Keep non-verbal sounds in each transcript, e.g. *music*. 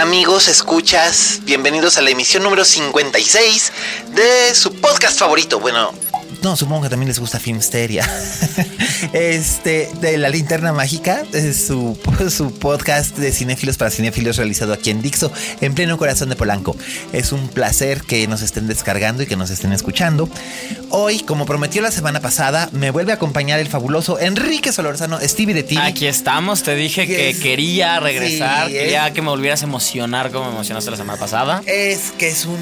Amigos, escuchas? Bienvenidos a la emisión número 56 de su podcast favorito. Bueno, no, supongo que también les gusta Filmsteria. *laughs* este, de La Linterna Mágica, es su, *laughs* su podcast de cinéfilos para cinéfilos realizado aquí en Dixo, en pleno corazón de Polanco. Es un placer que nos estén descargando y que nos estén escuchando. Hoy, como prometió la semana pasada, me vuelve a acompañar el fabuloso Enrique Solorzano, Stevie de TV. Aquí estamos, te dije que Es- quería regresar, sí, quería es- que me volvieras a emocionar como me emocionaste la semana pasada. Es que es un.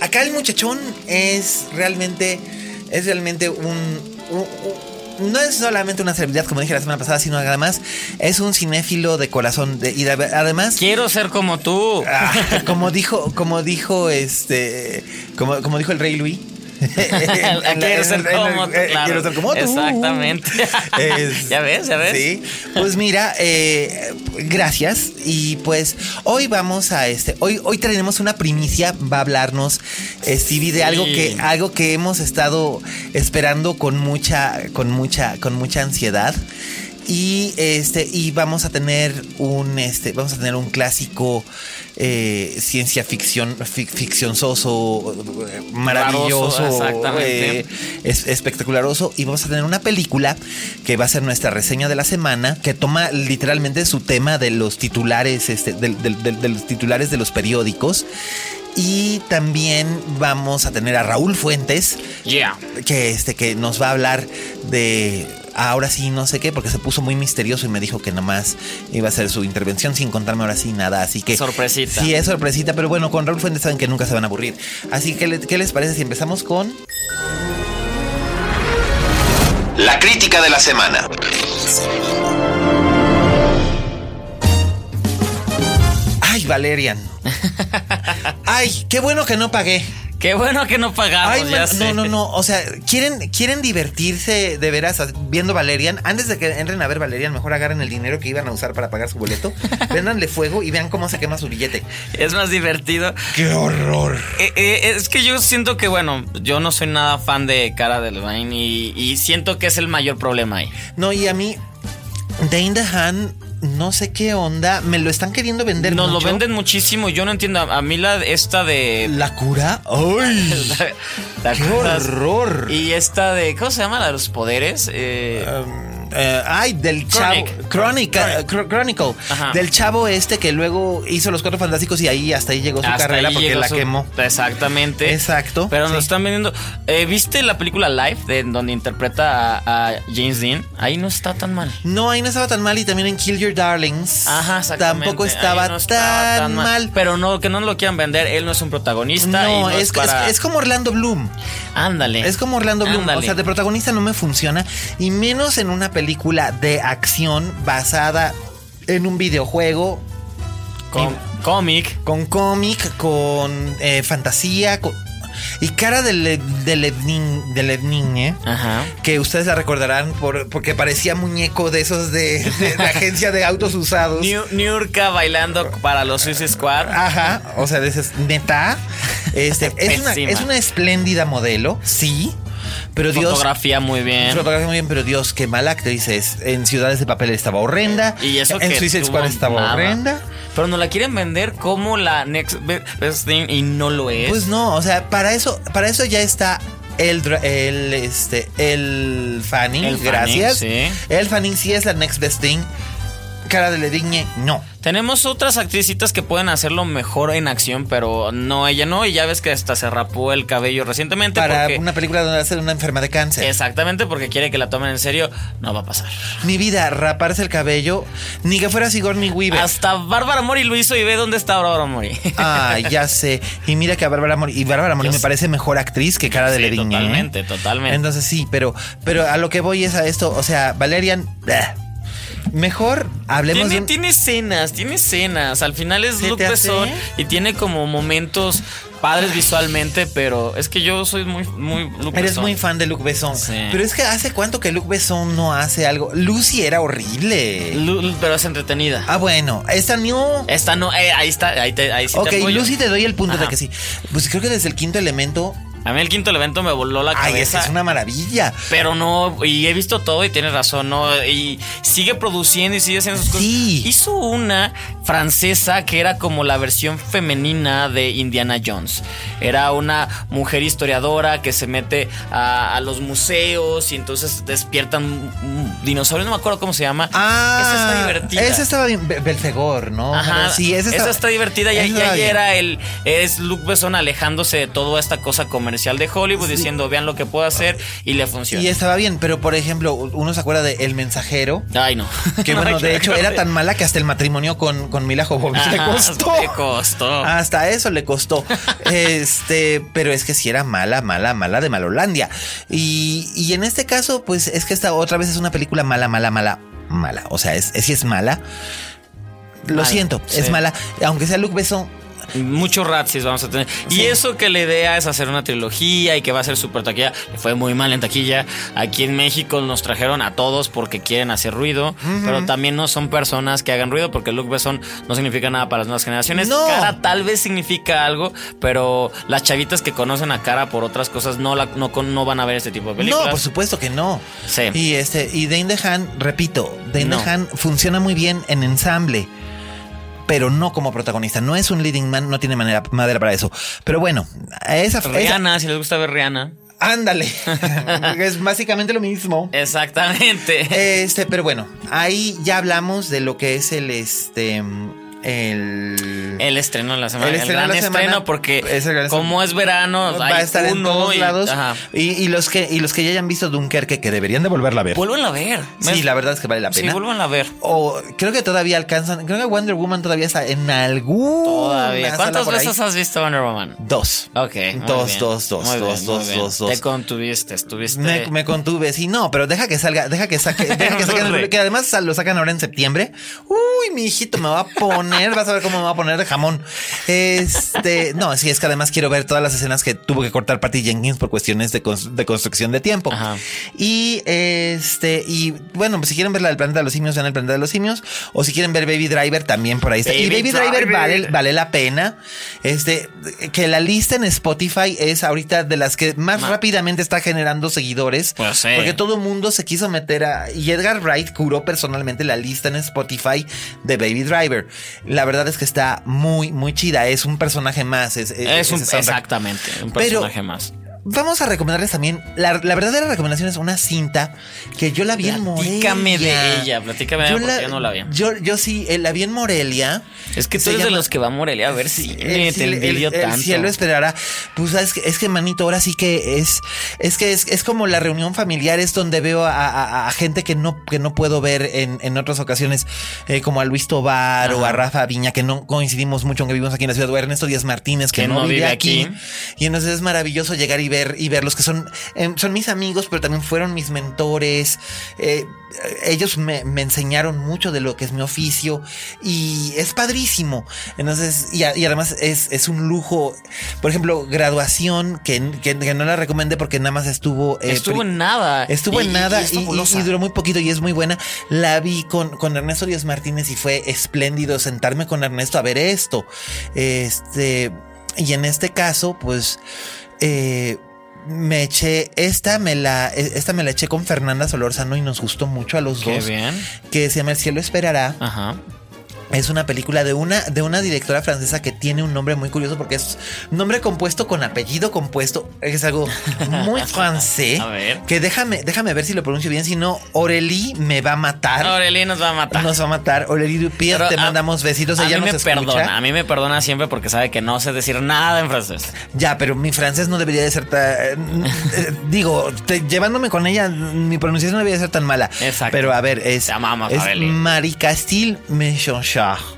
Acá el muchachón es realmente. Es realmente un. un- un- no es solamente una celebridad, como dije la semana pasada, sino además es un cinéfilo de corazón. de- y de- además. Quiero ser como tú. ah, como dijo, como dijo este. Como, como dijo el rey Luis. *laughs* quiero ser como tú. Quiero ser como tú. Exactamente. *laughs* Es- *laughs* ya ves, ya ves. Sí. Pues mira, eh, gracias. Y pues hoy vamos a este. Hoy, hoy tenemos una primicia. Va a hablarnos eh, Stevie de Sí. algo que, algo que hemos estado esperando con mucha, con mucha, con mucha ansiedad. Y este, y vamos a tener un este, vamos a tener un clásico eh, ciencia ficción, fic- ficcionzoso, eh, maravilloso, eh, es espectacularoso. Y vamos a tener una película que va a ser nuestra reseña de la semana que toma literalmente su tema de los titulares este, del- de los titulares de los periódicos. Y también vamos a tener a Raúl Fuentes Yeah. que este que nos va a hablar de ahora sí no sé qué porque se puso muy misterioso y me dijo que nomás iba a hacer su intervención sin contarme ahora sí nada así que Sorpresita. sí es sorpresita pero bueno con Raúl Fuentes saben que nunca se van a aburrir. Así que qué les parece si empezamos con la crítica de la semana ay Valerian *laughs* ay qué bueno que no pagué Qué bueno que no pagamos, Ay, ya man, sé. no, no, no. O sea, ¿quieren, quieren divertirse de veras viendo Valerian. Antes de que entren a ver Valerian, mejor agarren el dinero que iban a usar para pagar su boleto. *laughs* Véndanle fuego y vean cómo se quema su billete. Es más divertido. ¡Qué horror! Eh, eh, es que yo siento que, bueno, yo no soy nada fan de Cara Delevingne y, y siento que es el mayor problema ahí. No, y a mí, Dane DeHaan, no sé qué onda. Me lo están queriendo vender. Nos lo venden muchísimo. Yo no entiendo. A mí la esta de. ¿La cura? ¡Ay! *laughs* ¿Te ¡Qué acuerdas? horror! Y esta de. ¿Cómo se llama? La de los poderes. Eh, Um, eh, ay, del chavo. Chronic. Eh, Chr- Chronicle. Ajá. Del chavo este que luego hizo los cuatro fantásticos y ahí hasta ahí llegó su hasta carrera porque la su- quemó. Exactamente. Exacto. Pero nos Sí. están vendiendo. Eh, ¿Viste la película Life? De, donde interpreta a, a James Dean. Ahí no está tan mal. No, ahí no estaba tan mal y también en Kill Your Darlings. Ajá, exactamente. Tampoco estaba, no tan, mal. Pero no, que no lo quieran vender. Él no es un protagonista. y No, no es, es, para... es, es como Orlando Bloom. Ándale. Es como Orlando Bloom. Ándale. O sea, de protagonista no me funciona. Y menos en una película de acción basada en un videojuego. Com- cómic. Con cómic, con eh, fantasía. con- y cara de, Le, de Levnin, de Levnin, ¿eh? Ajá. Que ustedes la recordarán por, porque parecía muñeco de esos de, de- de agencia de autos usados. New- Niurka bailando para los Suicide Squad. Ajá, o sea, dices, neta, este, es, una, es una espléndida modelo, sí, pero Dios... Fotografía muy bien. Fotografía muy bien, pero Dios, qué mala actriz. En Ciudades de Papel estaba horrenda. Y eso En Suicide Squad estaba nada. horrenda. Pero nos la quieren vender como la next be- best thing y no lo es. Pues no, o sea, para eso, para eso ya está el, el, este, el Fanning, El Fanning, gracias. sí. El Fanning sí es la next best thing. Cara de Ledigne, no. Tenemos otras actricitas que pueden hacerlo mejor en acción, pero no, ella no. Y ya ves que hasta se rapó el cabello recientemente. Para porque- una película donde va a ser una enferma de cáncer. Exactamente, porque quiere que la tomen en serio. No va a pasar. Mi vida, raparse el cabello, ni que fuera Sigourney Weaver. Hasta Bárbara Mori lo hizo y ve dónde está Bárbara Mori. Ah, ya sé. Y mira que a Bárbara Mori, y Bárbara Mori Yo me sé. parece mejor actriz que Cara de Ledigne. ¿eh? totalmente, totalmente. Entonces sí, pero, pero a lo que voy es a esto. O sea, Valerian. bleh. Mejor hablemos Tiene, bien. tiene escenas, tiene escenas. Al final es ¿Se Luke? Besson y tiene como momentos padres visualmente, pero es que yo soy muy, muy Luke Eres Besson. muy fan de Luke Besson. Sí. Pero es que hace cuánto que Luke Besson no hace algo. Lucy era horrible. Lu- pero es entretenida. Ah, bueno. Esta no. Esta no, eh, ahí está, ahí, te, ahí sí ok, te. Lucy te doy el punto de que sí. Pues creo que desde el quinto elemento. A mí el quinto evento me voló la Ay, cabeza. esa es una maravilla. Pero no, y he visto todo y tienes razón, ¿no? Y sigue produciendo y sigue haciendo sus cosas. Sí. Hizo una francesa que era como la versión femenina de Indiana Jones. Era una mujer historiadora que se mete a, a los museos y entonces despiertan un dinosaurio, no me acuerdo cómo se llama. Ah, esa está divertida. Esa estaba bien. Belfegor, ¿no? Ajá, sí, esa, está divertida y ahí era el es Luke Besson alejándose de toda esta cosa comercial de Hollywood diciendo vean lo que puedo hacer y le funciona. Y estaba bien, pero por ejemplo, uno se acuerda de El Mensajero. Ay no. Que *laughs* bueno, de hecho era tan mala que hasta el matrimonio con, con Mila Jovovich le costó. le costó. Hasta eso le costó. *laughs* este, pero es que sí era mala, mala, mala de Malolandia. Y, y en este caso, pues es que esta otra vez es una película mala, mala, mala, mala. O sea, es, es, es mala. Lo Mala, siento, es mala. Aunque sea Luke Besson, Muchos ratzis vamos a tener. Y eso que la idea es hacer una trilogía y que va a ser súper taquilla. Le fue muy mal en taquilla. Aquí en México nos trajeron a todos porque quieren hacer ruido. Pero también no son personas que hagan ruido porque Luke Besson no significa nada para las nuevas generaciones. No. Cara tal vez significa algo, pero las chavitas que conocen a Cara por otras cosas no, la, no, no van a ver este tipo de películas. No, por supuesto que no. Sí. Y este, y Dane DeHaan, repito, Dane No. DeHaan funciona muy bien en ensamble. Pero no como protagonista. No es un leading man, no tiene manera, madera para eso. Pero bueno, esa esa- Rihanna, si les gusta ver Rihanna. ándale. *laughs* es básicamente lo mismo. Exactamente. Este, pero bueno, ahí ya hablamos de lo que es el este el El estreno de la semana. El El, estreno de gran la semana estreno porque es el gran como es verano, va a estar en todos y- lados y, y los que y los que ya hayan visto Dunkerque que deberían de volverla a ver. Vuelven a ver. Sí, la verdad es que vale la Sí, pena. vuelven a ver. O creo que todavía alcanzan. Creo que Wonder Woman todavía está en algún. Todavía. ¿Cuántas veces has visto Wonder Woman? Dos. Ok. Dos, dos, dos, Muy dos, bien, dos, bien. dos, dos. Te contuviste, estuviste. Me, me contuve, sí, no, pero deja que salga, deja que saque, deja que *laughs* saquen, que además lo sacan ahora en septiembre. Uy, mi hijito me va a poner, vas a ver cómo me va a poner de jamón. Este, no, sí, es que además quiero ver todas las escenas que tuvo que cortar Patty Jenkins por cuestiones de, cons- de construcción de tiempo. Ajá. Y este, y bueno, pues si quieren ver la del planeta de los simios, vean el planeta de los simios. O si quieren ver Baby Driver, también por ahí está. y Baby Driver, Driver. vale, vale la pena. Este, que la lista en Spotify es ahorita de las que más Ma- rápidamente está generando seguidores. Pues sí. Porque todo mundo se quiso meter a. Y Edgar Wright curó personalmente la lista en Spotify de Baby Driver. La verdad es que está muy, muy chida. Es un personaje más. Es, Es un, ese soundtrack. exactamente, un Pero- personaje más. Vamos a recomendarles también. La, la verdadera recomendación es una cinta que yo la vi en Morelia. Platícame de ella, platícame de ella Yo la- yo no la vi. Yo, yo sí, eh, la vi en Morelia. Es que tú eres de los que va a Morelia a ver si el te envidio el- el tanto. cielo esperará. Pues es que, es que manito, ahora sí que es, es que es, es como la reunión familiar, es donde veo a, a- a gente que no, que no puedo ver en, en otras ocasiones, eh, como a Luis Tobar o a Rafa Viña, que no coincidimos mucho, aunque vivimos aquí en la ciudad, o a Ernesto Díaz Martínez, que, Que no, vive aquí. aquí. Y entonces es maravilloso llegar y ver, y verlos que son, em, son mis amigos, pero también fueron mis mentores. Eh, ellos me, me enseñaron mucho de lo que es mi oficio y es padrísimo. Entonces, y, a- y además es, es un lujo. Por ejemplo, graduación, que, que- que no la recomendé porque nada más estuvo. eh, Estuvo en nada. Estuvo Y- en nada y duró muy poquito y es muy buena. La vi con, con Ernesto Díaz Martínez y fue espléndido sentarme con Ernesto a ver esto. Este, y en este caso, pues, eh, me eché, esta me la, esta me la eché con Fernanda Solórzano y nos gustó mucho a los Qué dos. bien. Que se llama El cielo esperará. Ajá. Es una película de una, de una directora francesa que tiene un nombre muy curioso porque es nombre compuesto con apellido compuesto. Es algo muy *laughs* francés. A ver. Que déjame, déjame ver si lo pronuncio bien. Si no, Aurélie me va a matar. Aurélie nos va a matar. Nos va a matar. Aurélie Dupier, Pero te a- mandamos besitos. A Ella mí nos me escucha. perdona, a mí me perdona siempre porque sabe que no sé decir nada en francés. Ya, pero mi francés no debería de ser tan... eh, *laughs* digo, te- llevándome con ella, mi pronunciación no debería ser tan mala. Exacto. Pero a ver, es... Te amamos, es Aurélie. Marie Castille Shah.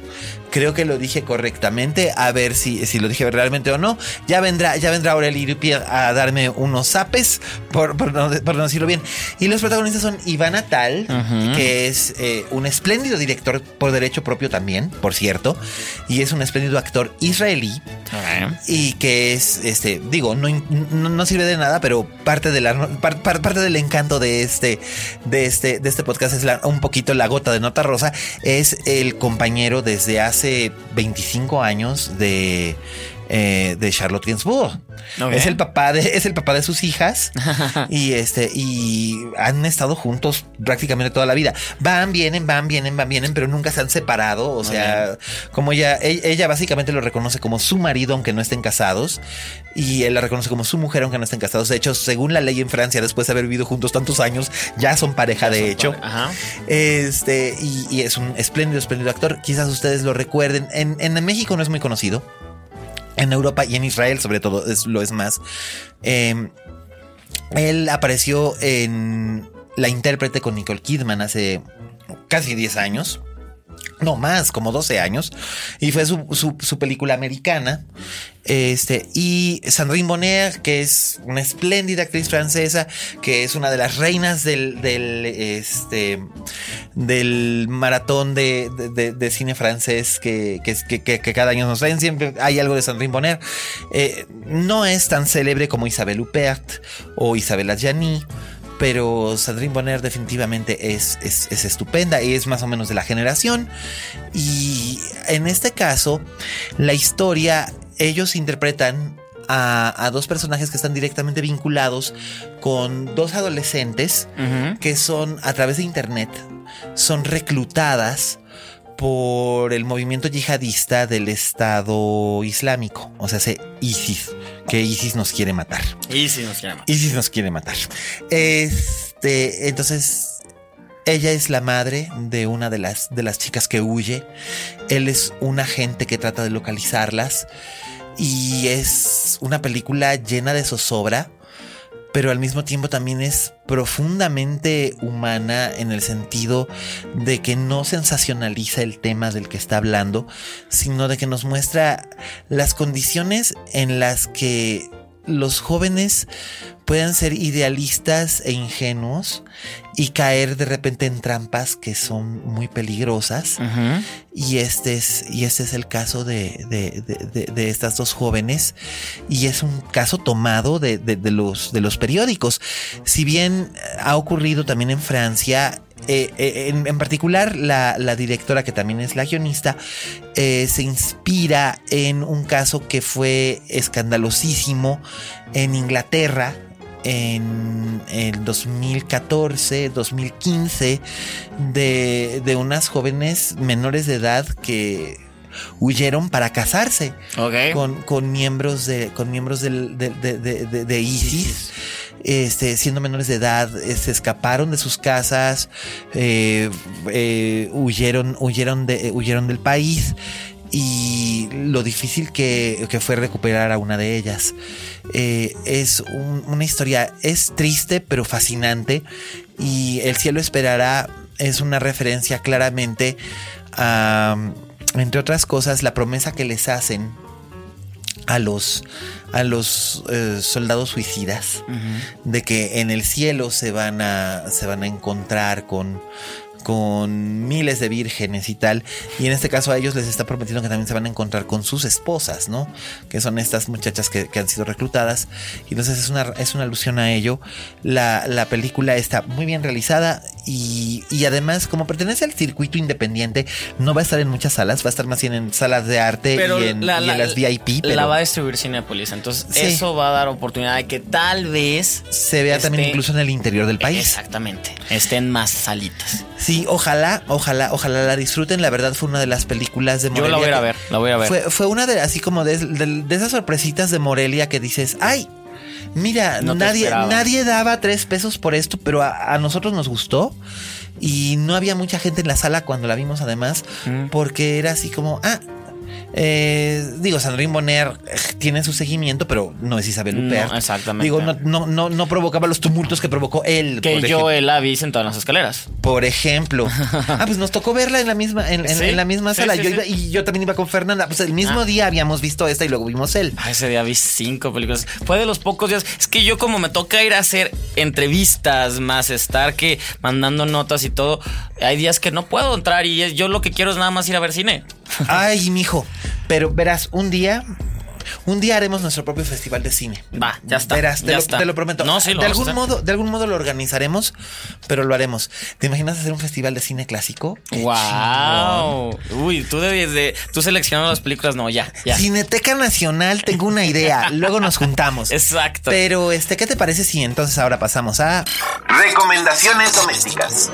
Creo que lo dije correctamente. A ver si, si lo dije realmente o no. Ya vendrá, ya vendrá Aurélie Dupier a darme unos zapes por, por no, por no decirlo bien. Y los protagonistas son Ivana Tal, que es eh, un espléndido director por derecho propio también, por cierto. Y es un espléndido actor israelí y que es este digo no, no, no sirve de nada pero parte de la par- par- parte del encanto de este de este de este podcast es la- un poquito la gota de nota rosa es el compañero desde hace 25 años de eh, de Charlotte Gainsbourg. Ok. es el papá de es el papá de sus hijas. *laughs* Y este y han estado juntos prácticamente toda la vida. Van vienen van vienen van vienen pero nunca se han separado. O sea como ella e- ella básicamente lo reconoce como su marido aunque no estén casados. Y él la reconoce como su mujer aunque no estén casados. De hecho según la ley en Francia después de haber vivido juntos tantos años ya son pareja de hecho. Ajá. este y, y es un espléndido espléndido actor. Quizás ustedes lo recuerden. En, en México no es muy conocido en Europa y en Israel sobre todo es, lo es más. Eh, él apareció en La intérprete con Nicole Kidman hace casi 10 años. No más, como 12 años. Y fue su, su- película americana. Este, y Sandrine Bonner, que es una espléndida actriz francesa, que es una de las reinas del, del, este, del maratón de, de- cine francés que, que, que- cada año nos traen. Siempre hay algo de Sandrine Bonner. Eh, no es tan célebre como Isabelle Huppert o Isabelle Adjani. Pero Sandrine Bonner definitivamente es, es, es estupenda y es más o menos de la generación. Y en este caso, la historia, ellos interpretan a, a dos personajes que están directamente vinculados con dos adolescentes que son a través de internet, son reclutadas por el movimiento yihadista del Estado Islámico, o sea, se ISIS, que ISIS nos quiere matar. Y si nos llama. ISIS nos quiere matar. Este, entonces, ella es la madre de una de las, de las chicas que huye. Él es un agente que trata de localizarlas. Y es una película llena de zozobra, pero al mismo tiempo también es profundamente humana en el sentido de que no sensacionaliza el tema del que está hablando, sino de que nos muestra las condiciones en las que los jóvenes pueden ser idealistas e ingenuos y caer de repente en trampas que son muy peligrosas. Y este es, y este es el caso de, de- de- de- estas dos jóvenes. Y es un caso tomado de los, de los periódicos. Si bien ha ocurrido también en Francia, eh, eh, en, en particular la, la directora, que también es la guionista, eh, se inspira en un caso que fue escandalosísimo en Inglaterra en el 2014, 2015, de, de unas jóvenes menores de edad que huyeron para casarse con, con miembros de con miembros de- de ISIS. Este, siendo menores de edad, eh, se escaparon de sus casas, eh, eh, huyeron, huyeron, de, huyeron del país y lo difícil que, que fue recuperar a una de ellas. Es un- una historia, es triste pero fascinante y El cielo esperará es una referencia claramente a, entre otras cosas, la promesa que les hacen a los, a los eh, soldados suicidas de que en el cielo se van a, se van a encontrar con, con miles de vírgenes y tal. Y en este caso a ellos les está prometiendo que también se van a encontrar con sus esposas, ¿no? Que son estas muchachas que, que han sido reclutadas. Y entonces es una, es una alusión a ello. La, la película está muy bien realizada y, y además, como pertenece al circuito independiente, no va a estar en muchas salas, va a estar más bien en salas de arte Pero y en, la- y la- en las VIP. Pero La va a distribuir Cinepolis. Entonces, Sí. eso va a dar oportunidad de que tal vez. se vea también incluso en el interior del país. Exactamente. Estén más salitas. Sí, ojalá, ojalá, ojalá la disfruten. La verdad fue una de las películas de Yo Morelia. la voy a ver, la voy a ver. Fue, fue una de, así como de, de- de esas sorpresitas de Morelia que dices, ay, mira, No nadie, nadie daba tres pesos por esto, pero a, a nosotros nos gustó. Y no había mucha gente en la sala cuando la vimos además, Mm. porque era así como, ah, eh, digo, Sandrine Bonner eh, tiene su seguimiento, pero no es Isabel No, Huppert. exactamente. Digo, no, no, no, no provocaba los tumultos que provocó él. Que por yo la vi sentado en las escaleras. Por ejemplo. *laughs* Ah, pues nos tocó verla en la misma, en, en- Sí, en la misma sala. sí, yo iba- y yo también iba con Fernanda. Pues el mismo Ah. día habíamos visto esta y luego vimos él. Ah, ese día vi cinco películas. Fue de los pocos días. Es que yo, como me toca ir a hacer entrevistas más, estar que mandando notas y todo, hay días que no puedo entrar y es- yo lo que quiero es nada más ir a ver cine. Ay, mijo. Pero verás, un día. Un día haremos nuestro propio festival de cine. Va, ya está, Verás, te, ya lo, está. te lo prometo. No, sí, lo de vamos a algún hacer. modo, de algún modo lo organizaremos, pero lo haremos. ¿Te imaginas hacer un festival de cine clásico? Qué ¡Wow! Uy, tú debes de. Tú seleccionando las películas, no, ya, ya. Cineteca Nacional, tengo una idea. *laughs* Luego nos juntamos. Exacto. Pero, este, ¿qué te parece si entonces ahora pasamos a recomendaciones domésticas?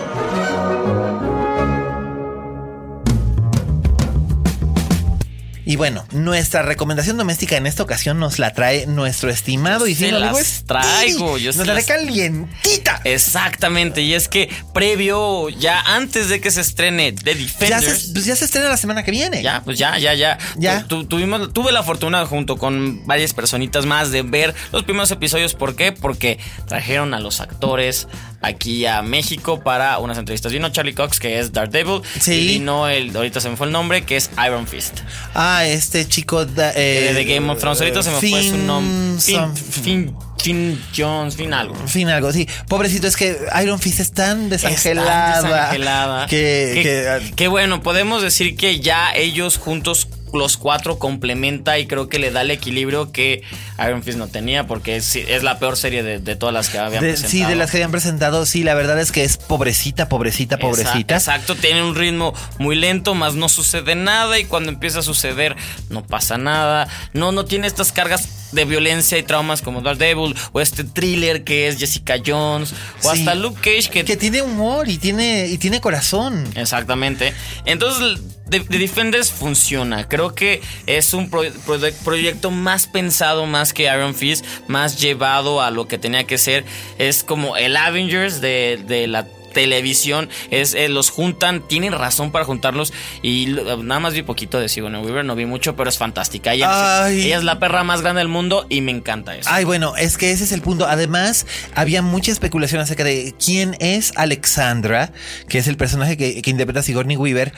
Y bueno, nuestra recomendación doméstica en esta ocasión nos la trae nuestro estimado y Se fino amigo las traigo, yo Nos la trae calientita. Exactamente, y es que previo, ya antes de que se estrene The Ya Defenders. se, pues ya se estrena la semana que viene. Ya, pues ya, ya, ya. Ya. Tu- tu- tuvimos, tuve la fortuna junto con varias personitas más de ver los primeros episodios. ¿Por qué? Porque trajeron a los actores aquí a México para unas entrevistas. Vino Charlie Cox, que es Daredevil. Sí. Y vino el, ahorita se me fue el nombre, que es Iron Fist. Ah, este chico da- eh, Eh, de Game of Thrones. Ahorita se me fue su nombre. Finn, Finn Jones, Finn algo. Fin algo, sí. Pobrecito, es que Iron Fist es tan desangelada. Está desangelada. Que, que, que- que bueno, podemos decir que ya ellos juntos los cuatro complementa y creo que le da el equilibrio que Iron Fist no tenía porque es, es la peor serie de, de todas las que habían de- presentado. sí, de las que habían presentado, sí, la verdad es que es pobrecita, pobrecita, pobrecita. Exa- Exacto, tiene un ritmo muy lento, más no sucede nada y cuando empieza a suceder no pasa nada. No, no tiene estas cargas de violencia y traumas como Daredevil o este thriller que es Jessica Jones o Sí. hasta Luke Cage que, Que tiene humor y tiene, y tiene corazón. Exactamente. Entonces, The, The Defenders funciona. Creo que es un pro- proye- proyecto más pensado, más que Iron Fist, más llevado a lo que tenía que ser. Es como el Avengers de, de la televisión es eh, los juntan tienen razón para juntarlos y nada más vi poquito de Sigourney Weaver no vi mucho pero es fantástica ella, Ay. ella es la perra más grande del mundo y me encanta eso Ay, bueno, es que ese es el punto. Además, había mucha especulación acerca de quién es Alexandra, que es el personaje que, que interpreta Sigourney Weaver,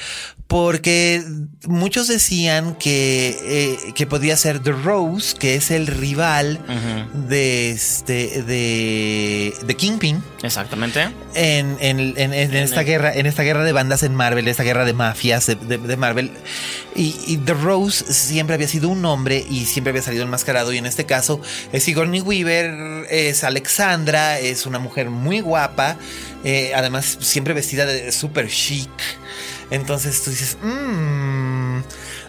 porque muchos decían que, eh, que podía ser The Rose, que es el rival de, este, de, de Kingpin. exactamente en, en- en- en esta guerra, en esta guerra de bandas en Marvel, esta guerra de mafias de, de- de Marvel. Y, y The Rose siempre había sido un hombre y siempre había salido enmascarado. Y en este caso es Sigourney Weaver, es Alexandra, es una mujer muy guapa. eh, además, siempre vestida de super chic. Entonces tú dices, "Mm,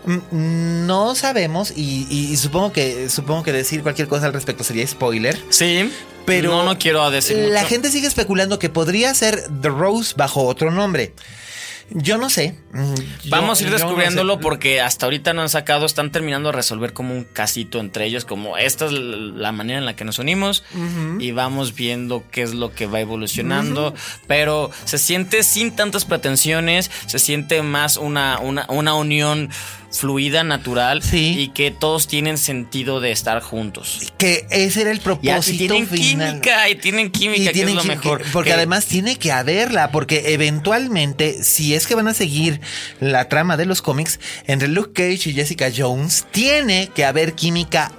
mm, no sabemos. Y, y- y supongo que supongo que decir cualquier cosa al respecto sería spoiler. sí Pero no no quiero decir la gente sigue especulando que podría ser The Rose bajo otro nombre. Yo no sé. Mm, yo- Vamos a ir no descubriéndolo sé. porque hasta ahorita no han sacado, están terminando de resolver como un casito entre ellos, como esta es la manera en la que nos unimos y vamos viendo qué es lo que va evolucionando, pero se siente sin tantas pretensiones, se siente más una, una, una unión fluida, natural Sí. y que todos tienen sentido de estar juntos. Que ese era el propósito y tienen final. química, y tienen química, Y que tienen es lo mejor. que- porque Que- además tiene que haberla, porque eventualmente, si es que van a seguir la trama de los cómics, entre Luke Cage y Jessica Jones, tiene que haber química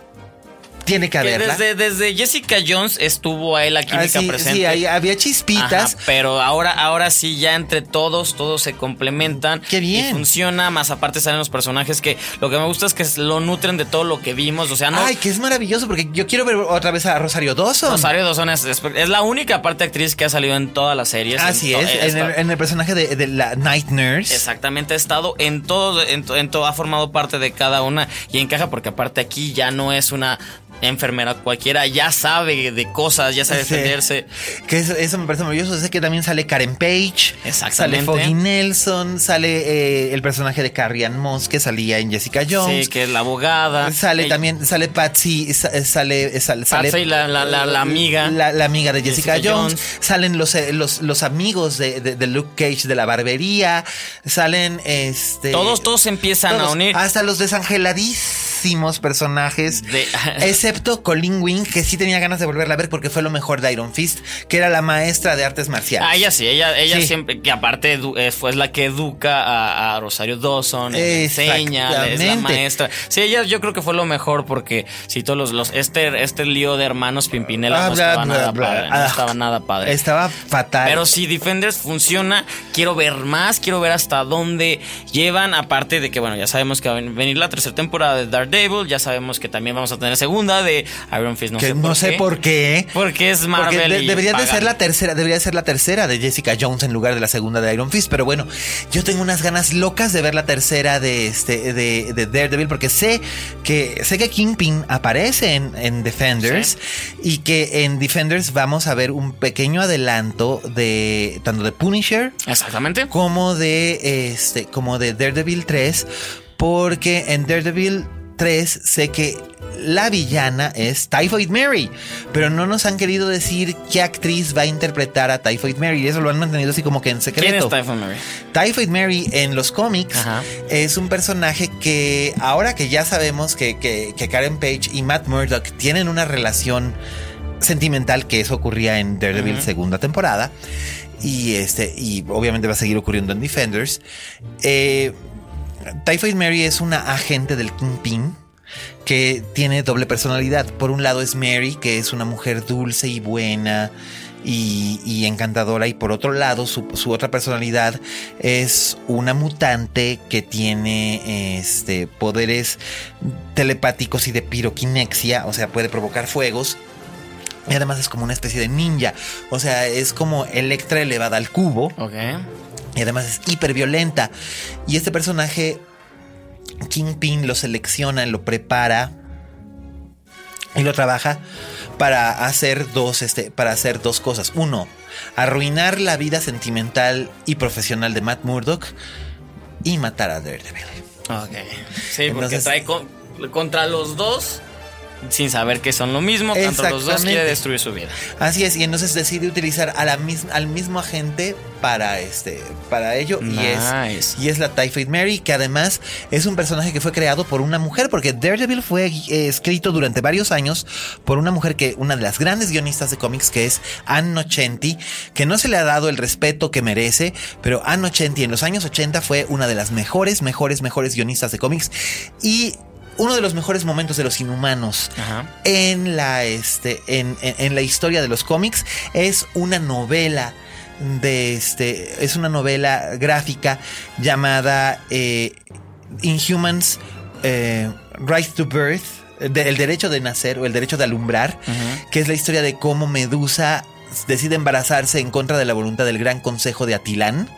tiene que haberla. Desde, desde, Jessica Jones estuvo ahí la química ah, sí, presente. Sí, ahí había chispitas. pero ahora, ahora sí, ya entre todos, todos se complementan. Qué bien. Y funciona, más aparte salen los personajes que lo que me gusta es que lo nutren de todo lo que vimos. O sea, no. Ay, que es maravilloso, porque yo quiero ver otra vez a Rosario Dawson. Rosario Dawson es, es, la única parte actriz que ha salido en todas las series. Así es, en el, personaje de, la Night Nurse. Exactamente, ha estado en todo, en todo, ha formado parte de cada una y encaja porque aparte aquí ya no es una enfermera cualquiera ya sabe de cosas, ya sabe defenderse. Que eso, me parece maravilloso. Sé que también sale Karen Page, sale Foggy Nelson, sale eh, el personaje de Carrie Ann Moss que salía en Jessica Jones. Sí, que es la abogada. Sale también, sale Patsy, sale, sale, Patsy, la, la, la, amiga. La, amiga de Jessica, Jones. Salen los, eh, los, los amigos de, de, Luke Cage de la barbería. Salen este. Todos, todos empiezan a unir. Hasta los personajes. De, *laughs* excepto Colin Wing, que sí tenía ganas de volverla a ver porque fue lo mejor de Iron Fist, que era la maestra de artes marciales. Ah, ella sí, ella, ella siempre, que aparte eh, fue la que educa a, Rosario Dawson, enseña, es la maestra. Sí, ella yo creo que fue lo mejor porque si todos los, los este, este lío de hermanos Pimpinela no, estaba nada padre, no estaba nada padre. Estaba fatal. Pero si Defenders funciona, quiero ver más, quiero ver hasta dónde llevan, aparte de que, bueno, ya sabemos que va a venir la tercera temporada de Daredevil, ya sabemos que también vamos a tener segunda de Iron Fist. No que sé no sé por qué. Porque es Marvel. debería de ser la tercera, debería ser la tercera de Jessica Jones en lugar de la segunda de Iron Fist. Pero bueno, yo tengo unas ganas locas de ver la tercera de este de, Daredevil porque sé que sé que Kingpin aparece en, Defenders y que en Defenders vamos a ver un pequeño adelanto de tanto de Punisher exactamente como de este como de Daredevil 3 porque en Daredevil 3 sé que la villana es Typhoid Mary, pero no nos han querido decir qué actriz va a interpretar a Typhoid Mary. Y eso lo han mantenido así como que en secreto. ¿Quién es Typhoid Mary? Typhoid Mary en los cómics es un personaje que ahora que ya sabemos que, que, Karen Page y Matt Murdock tienen una relación sentimental, que eso ocurría en Daredevil segunda temporada, y, este, y obviamente va a seguir ocurriendo en Defenders. Eh, Typhoid Mary es una agente del Kingpin que tiene doble personalidad. Por un lado es Mary, que es una mujer dulce y buena y, encantadora. Y por otro lado, su, otra personalidad es una mutante que tiene este, poderes telepáticos y de piroquinexia, o sea, puede provocar fuegos. Y además es como una especie de ninja. O sea, es como Electra elevada al cubo. Ok. Y además es hiper violenta. Y este personaje, Kingpin lo selecciona, lo prepara y lo trabaja para hacer dos, este, para hacer dos cosas. Uno, arruinar la vida sentimental y profesional de Matt Murdock y matar a Daredevil. Ok. Sí, porque trae contra los dos sin saber que son lo mismo, tanto los dos quiere destruir su vida. Así es, y entonces decide utilizar a la al mismo agente para este para ello y es y es la Typhoid Mary que además es un personaje que fue creado por una mujer porque Daredevil fue eh, escrito durante varios años por una mujer que una de las grandes guionistas de cómics que es Ann Nocenti que no se le ha dado el respeto que merece pero Ann Nocenti en los años 80 fue una de las mejores mejores mejores guionistas de cómics. Y uno de los mejores momentos de los inhumanos en la este en, en, la historia de los cómics es una novela de este es una novela gráfica llamada eh, Inhumans eh, Right to Birth el derecho de nacer o el derecho de alumbrar que es la historia de cómo Medusa decide embarazarse en contra de la voluntad del gran consejo de Atilán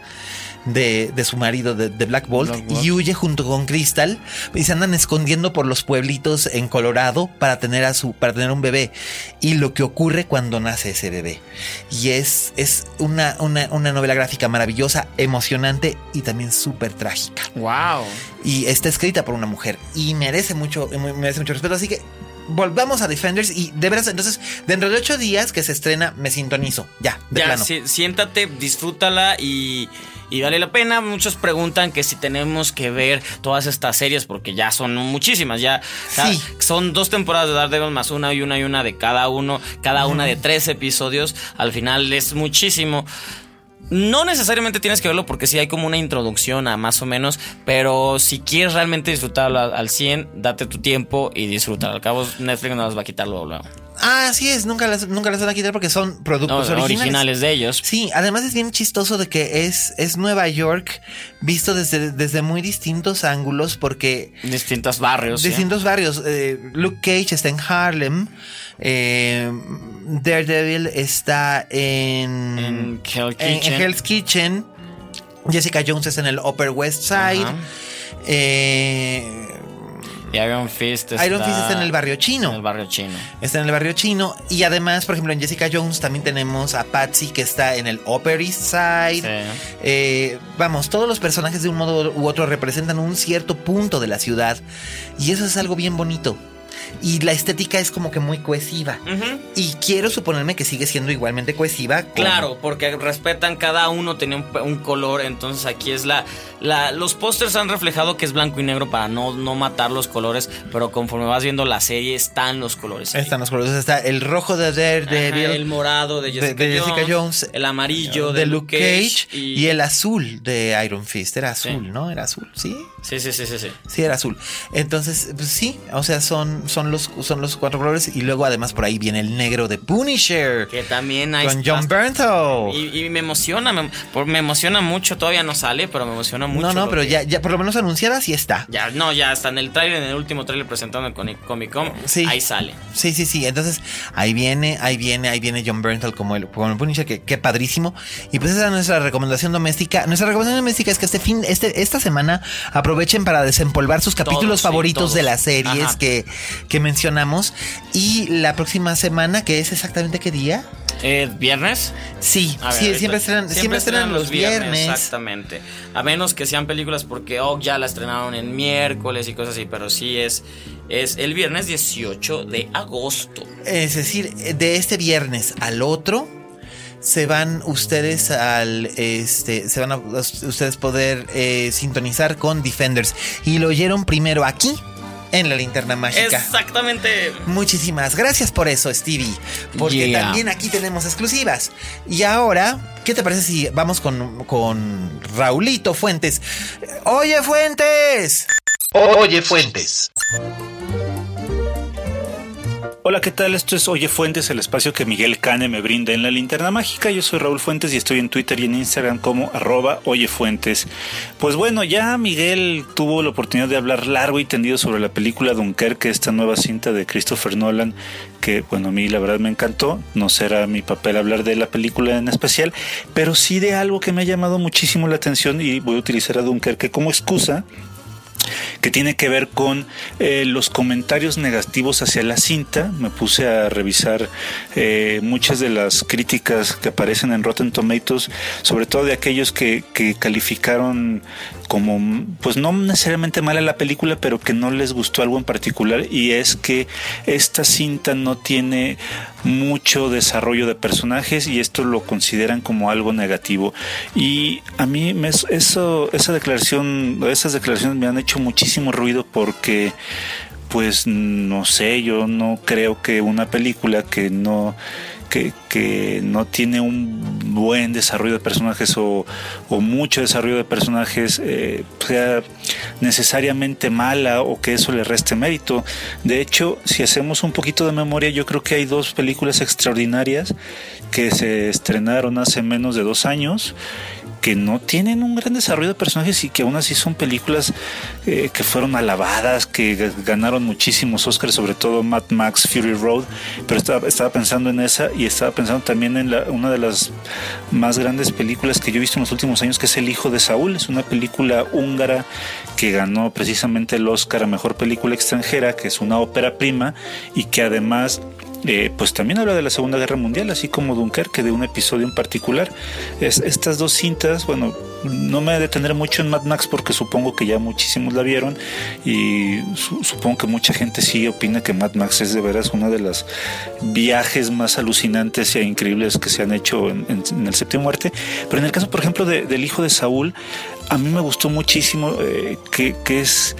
de, su marido, de, Black, Bolt, y huye junto con Crystal y se andan escondiendo por los pueblitos en Colorado para tener a su, para tener un bebé. Y lo que ocurre cuando nace ese bebé. Y es, es una, una, una novela gráfica maravillosa, emocionante y también súper trágica. Wow. Y está escrita por una mujer y merece mucho, merece mucho respeto. Así que volvamos a Defenders y de veras, entonces, dentro de ocho días que se estrena, me sintonizo. Ya, de ya, siéntate, disfrútala y y vale la pena. Muchos preguntan que si tenemos que ver todas estas series, porque ya son muchísimas, ya son dos temporadas de Daredevil más una y una y una de cada uno, cada una de tres episodios. Al final es muchísimo. No necesariamente tienes que verlo porque sí hay como una introducción a más o menos, pero si quieres realmente disfrutarlo al 100, date tu tiempo y disfrutar. Al cabo Netflix no las va a quitar luego. luego. Ah, así es, nunca las, nunca las van a quitar porque son productos No, originales. originales de ellos. Sí, además es bien chistoso de que es, es Nueva York visto desde, desde muy distintos ángulos porque Distintos barrios. ¿sí? distintos barrios. eh, Luke Cage está en Harlem, eh, Daredevil está en, En Hell en- en Kitchen. Hell's Kitchen, Jessica Jones está en el Upper West Side. Ajá. eh, Y Iron Fist está, Iron Fist está en el barrio chino. En el barrio chino. Está en el barrio chino. Y además, por ejemplo, en Jessica Jones también tenemos a Patsy que está en el Upper East Side. Sí. Eh, vamos, todos los personajes de un modo u otro representan un cierto punto de la ciudad. Y eso es algo bien bonito. Y la estética es como que muy cohesiva. Y quiero suponerme que sigue siendo igualmente cohesiva. con- Claro, porque respetan cada uno tenía un, un color, entonces aquí es la, la los pósters han reflejado que es blanco y negro para no, no matar los colores, pero conforme vas viendo la serie están los colores. ahí. Están los colores. Está el rojo de Daredevil. Ajá, el morado de Jessica, de Jessica Jones, el amarillo de, Luke Cage, y... el azul de Iron Fist. Era azul, Sí. ¿no? Era azul, ¿sí? Sí, sí, sí, sí, sí. Sí, era azul. Entonces, pues sí, o sea, son, son, los, son los cuatro colores. Y luego, además, por ahí viene el negro de Punisher. Que también hay Con John Bernthal. Y, y me emociona, me, por- me emociona mucho, todavía no sale, pero me emociona mucho. No, no, pero que- ya, ya por lo menos anunciada sí está. Ya, no, ya está en el trailer, en el último trailer presentando en Comic Comic Con, Sí. ahí sale. Sí, sí, sí. Entonces, ahí viene, ahí viene, ahí viene John Bernthal como el, como el Punisher, que, que padrísimo. Y pues esa es nuestra recomendación doméstica. Nuestra recomendación doméstica es que este fin, este, esta semana aprovechen para desempolvar sus capítulos Todos, favoritos de las series Ajá. que, que mencionamos. Y la próxima semana, que es exactamente qué día? Eh, ¿Viernes? Sí, A ver, sí, ahorita- siempre estrenan, siempre estrenan los viernes. Exactamente. A menos que sean películas porque oh, ya la estrenaron en miércoles y cosas así, pero sí es, es el viernes 18 de agosto. Es decir, de este viernes al otro se van ustedes al este se van a ustedes poder eh, sintonizar con Defenders y lo oyeron primero aquí en la linterna mágica. Exactamente. Muchísimas gracias por eso, Stevie. Porque Yeah. también aquí tenemos exclusivas. Y ahora, ¿qué te parece si vamos con, con Raulito Fuentes? Oye, Fuentes. Oye, Fuentes. Hola, ¿qué tal? Esto es Oye Fuentes, el espacio que Miguel Cane me brinda en la linterna mágica. Yo soy Raúl Fuentes y estoy en Twitter y en Instagram como arroba Oye Fuentes. Pues bueno, ya Miguel tuvo la oportunidad de hablar largo y tendido sobre la película Dunkerque, esta nueva cinta de Christopher Nolan, que bueno, a mí la verdad me encantó. No será mi papel hablar de la película en especial, pero sí de algo que me ha llamado muchísimo la atención y voy a utilizar a Dunkerque como excusa que tiene que ver con eh, los comentarios negativos hacia la cinta. Me puse a revisar eh, muchas de las críticas que aparecen en Rotten Tomatoes, sobre todo de aquellos que, que calificaron como, pues no necesariamente mala la película, pero que no les gustó algo en particular, y es que esta cinta no tiene mucho desarrollo de personajes y esto lo consideran como algo negativo. Y a mí me, eso, esa declaración, esas declaraciones me han hecho muchísimo ruido porque pues no sé, yo no creo que una película que no que, que no tiene un buen desarrollo de personajes o, mucho desarrollo de personajes eh, sea necesariamente mala o que eso le reste mérito. De hecho, si hacemos un poquito de memoria, yo creo que hay dos películas extraordinarias que se estrenaron hace menos de dos años que no tienen un gran desarrollo de personajes y que aún así son películas eh, que fueron alabadas, que ganaron muchísimos Oscars, sobre todo Mad Max Fury Road, pero estaba, estaba pensando en esa y estaba pensando también en la, una de las más grandes películas que yo he visto en los últimos años, que es El Hijo de Saúl, es una película húngara que ganó precisamente el Oscar a Mejor Película Extranjera, que es una ópera prima y que además eh, pues también habla de la Segunda Guerra Mundial, así como Dunkerque, de un episodio en particular. Es, estas dos cintas, bueno, no me detendré mucho en Mad Max porque supongo que ya muchísimos la vieron y su, supongo que mucha gente sí opina que Mad Max es de veras uno de los viajes más alucinantes e increíbles que se han hecho en, el séptimo muerte. Pero en el caso, por ejemplo, de, del hijo de Saúl, a mí me gustó muchísimo eh, que, que es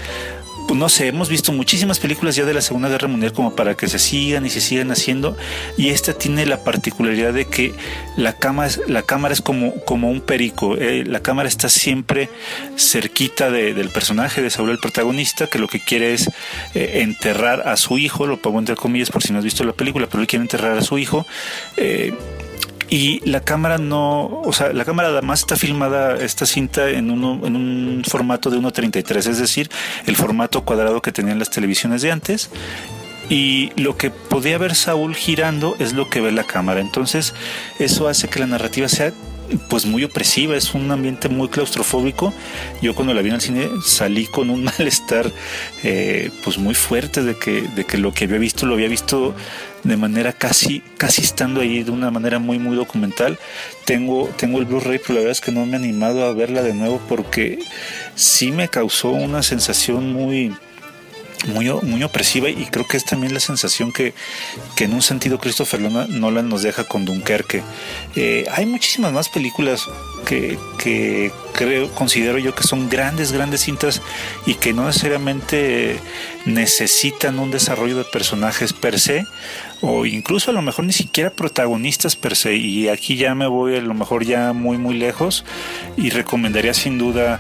pues, no sé, hemos visto muchísimas películas ya de la Segunda Guerra Mundial como para que se sigan y se sigan haciendo. Y esta tiene la particularidad de que la cámara es, la cámara es como, como un perico. Eh, la cámara está siempre cerquita del personaje de Saúl, el protagonista, que lo que quiere es eh, enterrar a su hijo, lo pongo entre comillas por si no has visto la película, pero él quiere enterrar a su hijo. Eh, y la cámara no, o sea, la cámara además está filmada esta cinta en, uno, en un formato de 1.33, es decir, el formato cuadrado que tenían las televisiones de antes. Y lo que podía ver Saúl girando es lo que ve la cámara. Entonces, eso hace que la narrativa sea pues muy opresiva, es un ambiente muy claustrofóbico. Yo cuando la vi en el cine salí con un *laughs* malestar eh, pues muy fuerte de que, de que lo que había visto lo había visto de manera casi, casi estando ahí de una manera muy, muy documental. Tengo, tengo el Blu-ray, pero la verdad es que no me he animado a verla de nuevo porque sí me causó una sensación muy, muy, muy opresiva y creo que es también la sensación que, que en un sentido Christopher Nolan nos deja con Dunkerque. Eh, hay muchísimas más películas que, que, creo, considero yo que son grandes, grandes cintas y que no necesariamente necesitan un desarrollo de personajes per se o incluso a lo mejor ni siquiera protagonistas per se y aquí ya me voy a lo mejor ya muy muy lejos y recomendaría sin duda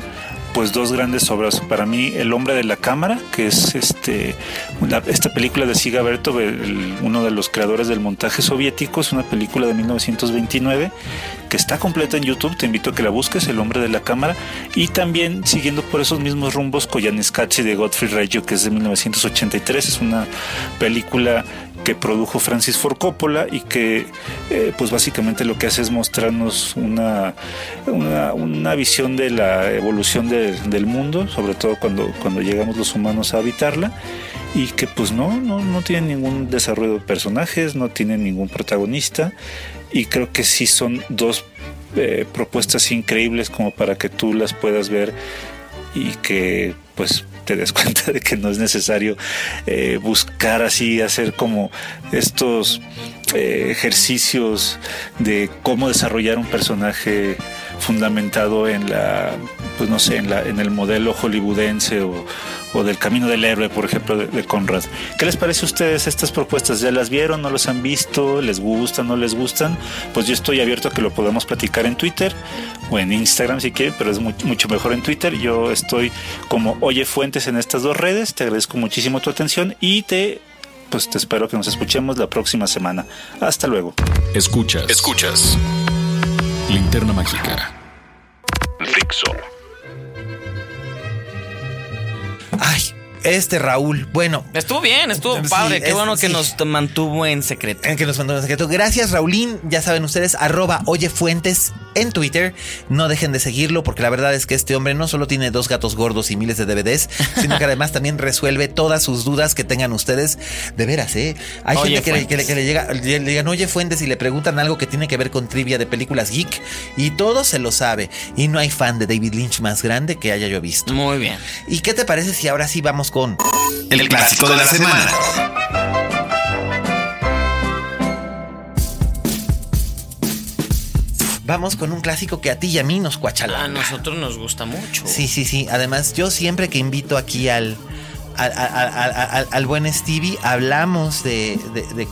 pues dos grandes obras. Para mí, El hombre de la cámara, que es este esta película de Siga Bertov, uno de los creadores del montaje soviético, es una película de 1929 que está completa en YouTube. Te invito a que la busques, El hombre de la cámara. Y también siguiendo por esos mismos rumbos, Koyaanisqatsi de Godfrey Reggio, que es de 1983. Es una película que produjo Francis Ford Coppola y que eh, pues básicamente lo que hace es mostrarnos una, una, visión de la evolución del mundo, sobre todo cuando, cuando llegamos los humanos a habitarla y que pues no, no, no tiene ningún desarrollo de personajes, no tiene ningún protagonista y creo que sí son dos eh, propuestas increíbles como para que tú las puedas ver y que pues te des *laughs* cuenta de que no es necesario eh, buscar así, hacer como estos eh, ejercicios de cómo desarrollar un personaje fundamentado en la, pues no sé, en, la, en el modelo hollywoodense o, o del Camino del Héroe, por ejemplo, de, Conrad. ¿Qué les parece a ustedes estas propuestas? ¿Ya las vieron? ¿No las han visto? ¿Les gustan? ¿No les gustan? Pues yo estoy abierto a que lo podamos platicar en Twitter o en Instagram si quieren, pero es mucho mejor en Twitter. Yo estoy como Oye Fuentes en estas dos redes. Te agradezco muchísimo tu atención y te pues te espero que nos escuchemos la próxima semana. Hasta luego. Escuchas. Escuchas. Linterna mágica. Fixo. Este Raúl, bueno. Estuvo bien, estuvo padre. Qué bueno que nos mantuvo en secreto. Que nos mantuvo en secreto. Gracias, Raulín. Ya saben ustedes, arroba oyefuentes en Twitter. No dejen de seguirlo porque la verdad es que este hombre no solo tiene dos gatos gordos y miles de DVDs, sino que además también resuelve todas sus dudas que tengan ustedes. De veras, ¿eh? Hay gente que le, llega, le, digan, oye Fuentes y le preguntan algo que tiene que ver con trivia de películas geek y todo se lo sabe. Y no hay fan de David Lynch más grande que haya yo visto. Muy bien. ¿Y qué te parece si ahora sí vamos con el, clásico, de la, semana. Vamos con un clásico que a ti y a mí nos cuachala. A nosotros nos gusta mucho. Sí, sí, sí. Además, yo siempre que invito aquí al, al, buen Stevie hablamos de,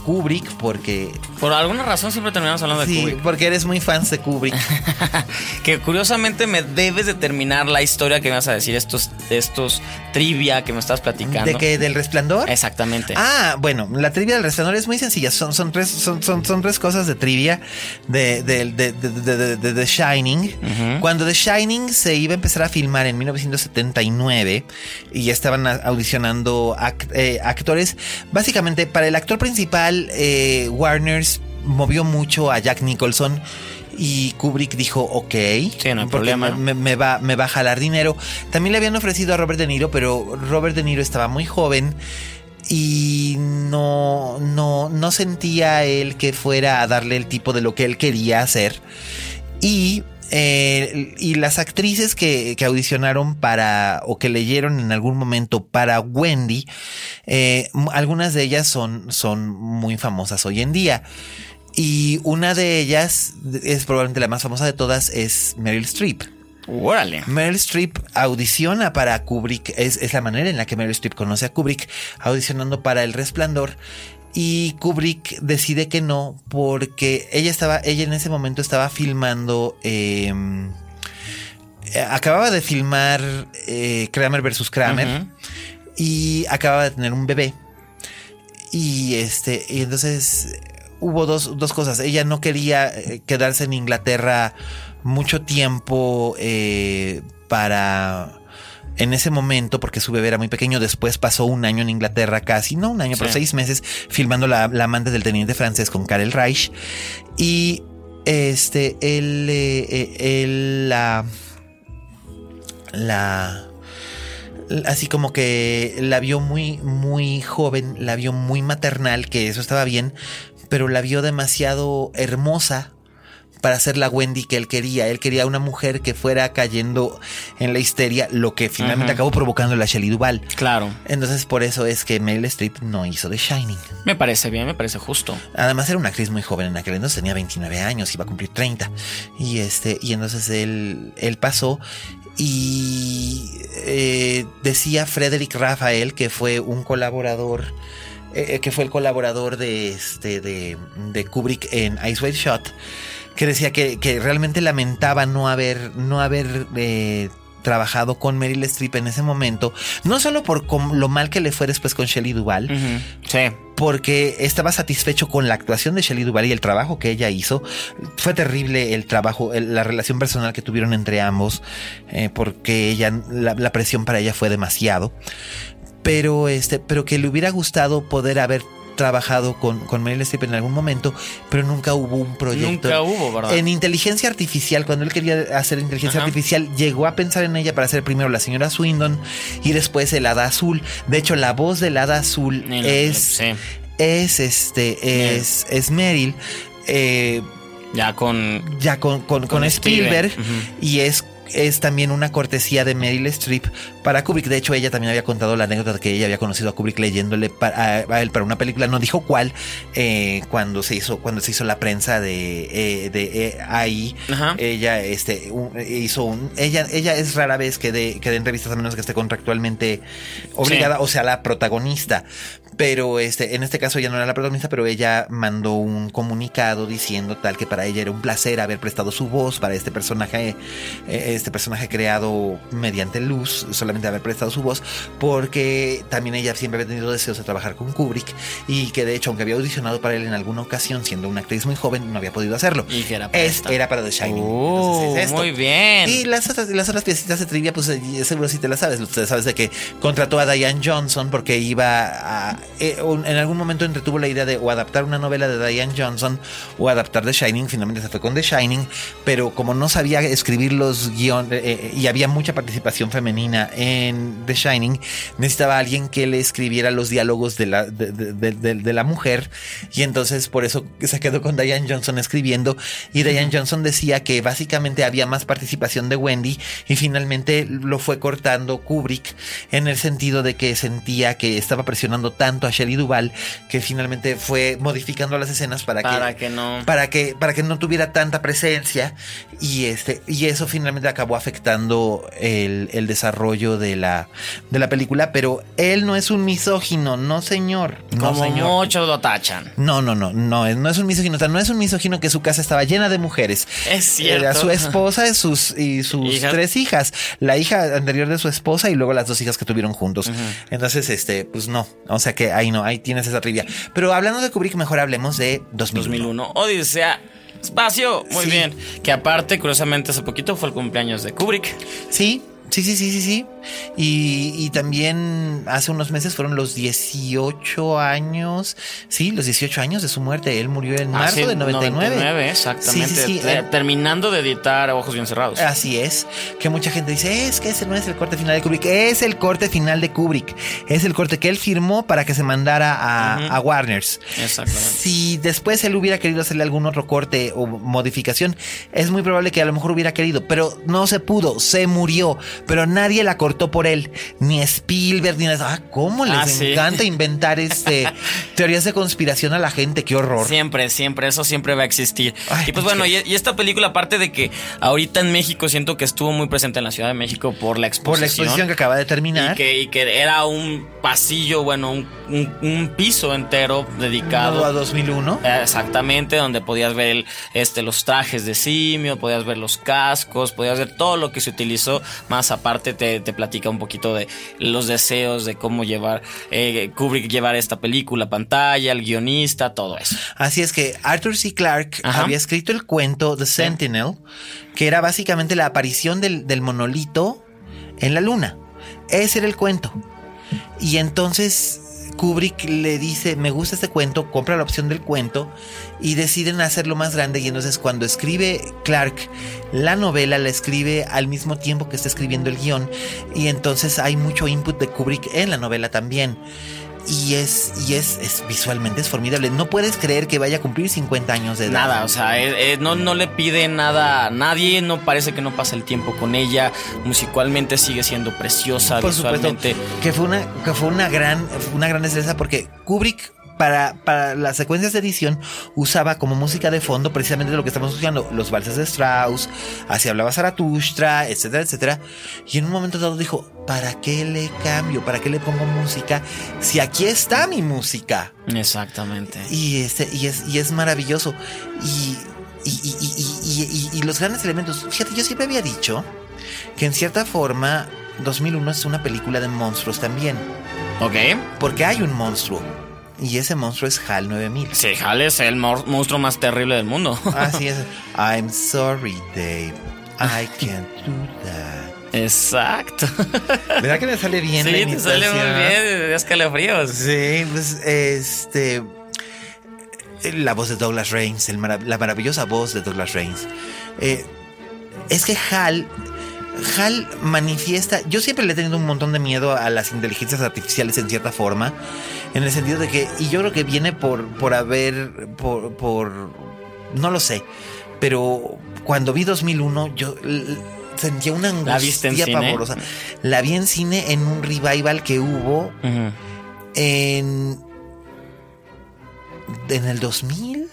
Kubrick porque... Por alguna razón siempre terminamos hablando de Kubrick. Sí, porque eres muy fan de Kubrick. *laughs* que curiosamente me debes de terminar la historia que me vas a decir, estos, estos trivia que me estás platicando. ¿De que ¿Del resplandor? Exactamente. Ah, bueno, la trivia del resplandor es muy sencilla. Son, son, tres, son, son, son tres cosas de trivia de, The Shining. Cuando The Shining se iba a empezar a filmar en 1979 y ya estaban audicionando eh, actores. Básicamente, para el actor principal, eh, Warner's movió mucho a Jack Nicholson. Y Kubrick dijo, ok, problema. Me, va, me va a jalar dinero. También le habían ofrecido a Robert De Niro, pero Robert De Niro estaba muy joven y no, no, no sentía él que fuera a darle el tipo de lo que él quería hacer. Y eh, y las actrices que, audicionaron para o que leyeron en algún momento para Wendy, eh, algunas de ellas son, son muy famosas hoy en día. Y una de ellas es probablemente la más famosa de todas, es Meryl Streep. Órale. Meryl Streep audiciona para Kubrick, es, es la manera en la que Meryl Streep conoce a Kubrick, audicionando para El Resplandor. Y Kubrick decide que no, porque ella estaba, ella en ese momento estaba filmando. eh, acababa de filmar eh, Kramer versus Kramer y acababa de tener un bebé. Y este, y entonces hubo dos, dos cosas. Ella no quería eh, quedarse en Inglaterra mucho tiempo eh, para. En ese momento, porque su bebé era muy pequeño, después pasó un año en Inglaterra, casi, no un año, pero seis meses, filmando la, la amante del teniente francés con Karel Reich. Y este, él, eh, eh, él la. La así como que la vio muy, muy joven, la vio muy maternal, que eso estaba bien, pero la vio demasiado hermosa para ser la Wendy que él quería. Él quería una mujer que fuera cayendo en la histeria, lo que finalmente acabó provocando la Shelley Duvall. Claro. Entonces por eso es que Meryl Streep no hizo The Shining. Me parece bien, me parece justo. Además era una actriz muy joven en aquel entonces, tenía 29 años, iba a cumplir 30. Y este, y entonces él, él pasó y eh, decía Frederick Rafael, que fue un colaborador, eh, que fue el colaborador de este, de, de Kubrick en Ice White Shot, que decía que, que realmente lamentaba no haber, no haber eh, trabajado con Meryl Streep en ese momento, no solo por lo mal que le fue después con Shelley Duvall. Sí. porque estaba satisfecho con la actuación de Shelley Duvall y el trabajo que ella hizo. Fue terrible el trabajo, el- la relación personal que tuvieron entre ambos, eh, porque ella, la, la presión para ella fue demasiado. Pero este, pero que le hubiera gustado poder haber trabajado con, con Meryl Streep en algún momento, pero nunca hubo un proyecto. Nunca hubo, ¿verdad? En inteligencia artificial, cuando él quería hacer inteligencia Ajá. artificial, llegó a pensar en ella para hacer primero la señora Swindon y después el hada azul. De hecho, la voz del hada azul la- es, sí. es este, es, es Meryl. eh, Ya con. ya con, con, con Con Spielberg, y es, es también una cortesía de Meryl Streep para Kubrick. De hecho, ella también había contado la anécdota de que ella había conocido a Kubrick leyéndole para, a, a él para una película, no dijo cuál, eh, cuando se hizo cuando se hizo la prensa de, eh, de eh, ahí. Ajá. Ella este, un- hizo un. Ella, ella es rara vez que dé que a menos que esté contractualmente obligada, Sí. o sea, la protagonista. Pero este, en este caso ella no era la protagonista, pero ella mandó un comunicado diciendo tal que para ella era un placer haber prestado su voz para este personaje, eh, este personaje creado mediante luz, solamente haber prestado su voz, porque también ella siempre había tenido deseos de trabajar con Kubrick y que de hecho, aunque había audicionado para él en alguna ocasión, siendo una actriz muy joven, no había podido hacerlo. Y que era para Es, era para The Shining. Oh, Entonces, es esto. muy bien. Y las otras, las otras piecitas de trivia, pues eh, seguro sí te las sabes. Ustedes sabes de que contrató a Diane Johnson porque iba a. eh, en algún momento entretuvo la idea de o adaptar una novela de Diane Johnson o adaptar The Shining. Finalmente se fue con The Shining, pero como no sabía escribir los guiones y había mucha participación femenina en The Shining, necesitaba alguien que le escribiera los diálogos de la, de, de- de- la mujer. Y entonces por eso se quedó con Diane Johnson escribiendo. Y Diane Johnson decía que básicamente había más participación de Wendy y finalmente lo fue cortando Kubrick en el sentido de que sentía que estaba presionando tanto a Shelley Duvall que finalmente fue modificando las escenas para, Para que, que no. para que para que no tuviera tanta presencia y este y eso finalmente acabó afectando el, el desarrollo de la de la película pero él no es un misógino no señor no Como señor muchos lo tachan. no, no, no, no, no es un misógino, o sea, no es un misógino que su casa estaba llena de mujeres. Es cierto. Era su esposa y sus, y sus Hijas. tres hijas. La hija anterior de su esposa y luego las dos hijas que tuvieron juntos. Entonces, este, pues no. O sea que ahí no, ahí tienes esa trivia. Pero hablando de Kubrick, mejor hablemos de 2001. 2001. Odisea. Espacio. Muy Sí. bien. Que aparte, curiosamente, hace poquito fue el cumpleaños de Kubrick. Sí, sí, sí, sí, sí, sí. Y, y también hace unos meses fueron los 18 años. Sí, los 18 años de su muerte. Él murió en marzo Ah, sí, de 99. exactamente. Sí, sí. Te- Eh, Terminando de editar Ojos Bien Cerrados. Así es, que mucha gente dice, es que ese no es el corte final de Kubrick, es el corte final de Kubrick, es el corte que él firmó para que se mandara a, Ujú. a Warners. Exactamente. Si después él hubiera querido hacerle algún otro corte o modificación, es muy probable que a lo mejor hubiera querido, pero no se pudo, se murió, pero nadie la cortó por él, ni Spielberg, ni nada. Ah, ¿cómo les Ah, sí. encanta inventar este *laughs* teorías de conspiración a la gente? Qué horror. Siempre, siempre, eso siempre va a existir. Ay, y pues es bueno, y, y esta película, aparte de que ahorita en México siento que estuvo muy presente en la Ciudad de México por la exposición. Por la exposición que acaba de terminar. Y que, y que era un pasillo, bueno, un, un- un piso entero dedicado a 2001. Eh, Exactamente, donde podías ver el- este, los trajes de simio, podías ver los cascos, podías ver todo lo que se utilizó. Más aparte te, te platica un poquito de los deseos de cómo llevar eh, Kubrick llevar esta película a pantalla, el guionista, todo eso. Así es que Arthur C. Clarke Ajá. había escrito el cuento The Sentinel, que era básicamente la aparición del, del monolito en la luna. Ese era el cuento. Y entonces Kubrick le dice, me gusta este cuento, compra la opción del cuento y deciden hacerlo más grande. Y entonces cuando escribe Clark la novela, la escribe al mismo tiempo que está escribiendo el guion. Y entonces hay mucho input de Kubrick en la novela también. Y es, y es, es visualmente es formidable. No puedes creer que vaya a cumplir 50 años de edad. Nada, o sea, eh, eh, no, no le pide nada a nadie, no parece que no pasa el tiempo con ella, musicalmente sigue siendo preciosa, Por supuesto, visualmente. que fue una, que fue una gran, una gran destreza porque Kubrick para, para las secuencias de edición usaba como música de fondo precisamente lo que estamos escuchando, los valses de Strauss, así hablaba Zaratustra, etcétera, etcétera. Y en un momento dado dijo, ¿para qué le cambio? ¿Para qué le pongo música? Si aquí está mi música. Exactamente. Y, este, y, es, y es maravilloso. Y, y, y- los grandes elementos. Fíjate, yo siempre había dicho que en cierta forma 2001 es una película de monstruos también. Ok. Porque hay un monstruo. Y ese monstruo es HAL 9000. Sí, Hal es el monstruo más terrible del mundo. Así es. *laughs* I'm sorry, Dave. I can't do that. Exacto. *laughs* ¿Verdad que me sale bien? sí, la te sale muy bien, escalofríos. Sí, pues este. La voz de Douglas Reigns, el marav- la maravillosa voz de Douglas Reigns. Eh, es que Hal. Hal manifiesta. Yo siempre le he tenido un montón de miedo a las inteligencias artificiales en cierta forma. En el sentido de que. Y yo creo que viene por, por haber. Por, por. No lo sé. Pero cuando vi 2001, yo. Sentía una angustia ¿La viste en cine? pavorosa. La vi en cine en un revival que hubo en. En el 2000.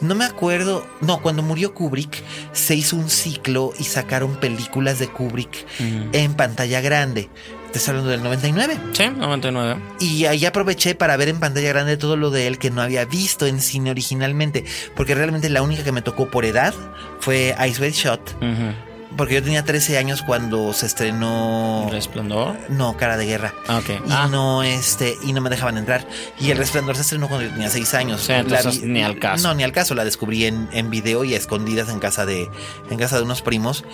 No me acuerdo. No, cuando murió Kubrick, se hizo un ciclo y sacaron películas de Kubrick en pantalla grande. Te estoy hablando del 99. Sí, 99. Y ahí aproveché para ver en pantalla grande todo lo de él que no había visto en cine originalmente. Porque realmente la única que me tocó por edad fue Ice White Shot. Ujú. Porque yo tenía 13 años cuando se estrenó. Resplandor. No, Cara de Guerra. Ah, ok. Y Ah. no, este, y no me dejaban entrar. Y el resplandor se estrenó cuando yo tenía seis años. Sí, entonces vi- ni al caso. No, ni al caso. La descubrí en, en video y a escondidas en casa de, en casa de unos primos.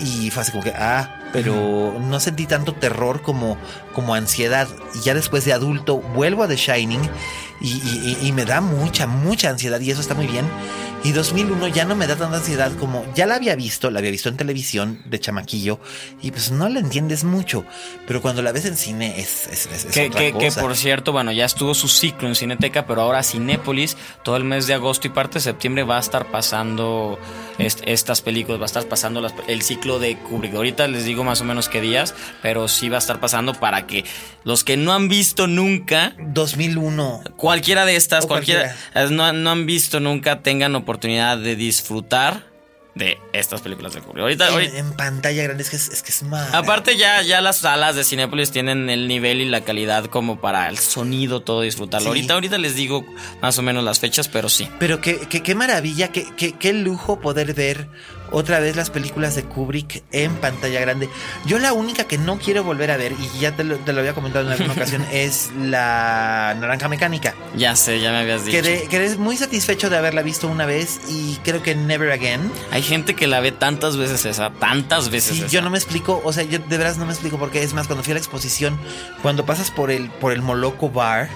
Y fue así como que, ah, pero no sentí tanto terror como, como ansiedad. Y ya después de adulto vuelvo a The Shining y, y- y- y me da mucha, mucha ansiedad y eso está muy bien. Y 2001 ya no me da tanta ansiedad como ya la había visto, la había visto en televisión de chamaquillo y pues no la entiendes mucho, pero cuando la ves en cine es, es, es- Que, otra que- que, cosa. por cierto, bueno, ya estuvo su ciclo en Cineteca, pero ahora Cinépolis, todo el mes de agosto y parte de septiembre va a estar pasando est- estas películas, va a estar pasando las- el ciclo de Kubrick. Ahorita les digo más o menos qué días, pero sí va a estar pasando para que los que no han visto nunca 2001 cualquiera de estas, cualquiera, no, no han visto nunca, tengan oportunidad de disfrutar de estas películas de Kubrick. Ahorita, ahorita- en, en pantalla grande es que es, es que es más. Aparte ya, ya las salas de Cinépolis tienen el nivel y la calidad como para el sonido, todo disfrutarlo. Sí. Ahorita, ahorita les digo más o menos las fechas, pero sí. Pero qué, qué, qué maravilla, qué, qué, qué lujo poder ver otra vez las películas de Kubrick en pantalla grande. Yo la única que no quiero volver a ver, y ya te lo, te lo había comentado en alguna ocasión, *laughs* es la Naranja Mecánica. Ya sé, ya me habías dicho. Quedé, quedé muy satisfecho de haberla visto una vez y creo que Never Again. Hay gente que la ve tantas veces esa, tantas veces Sí, esa. yo no me explico, o sea, yo de veras no me explico porque es más, cuando fui a la exposición, cuando pasas por el, por el Moloco Bar,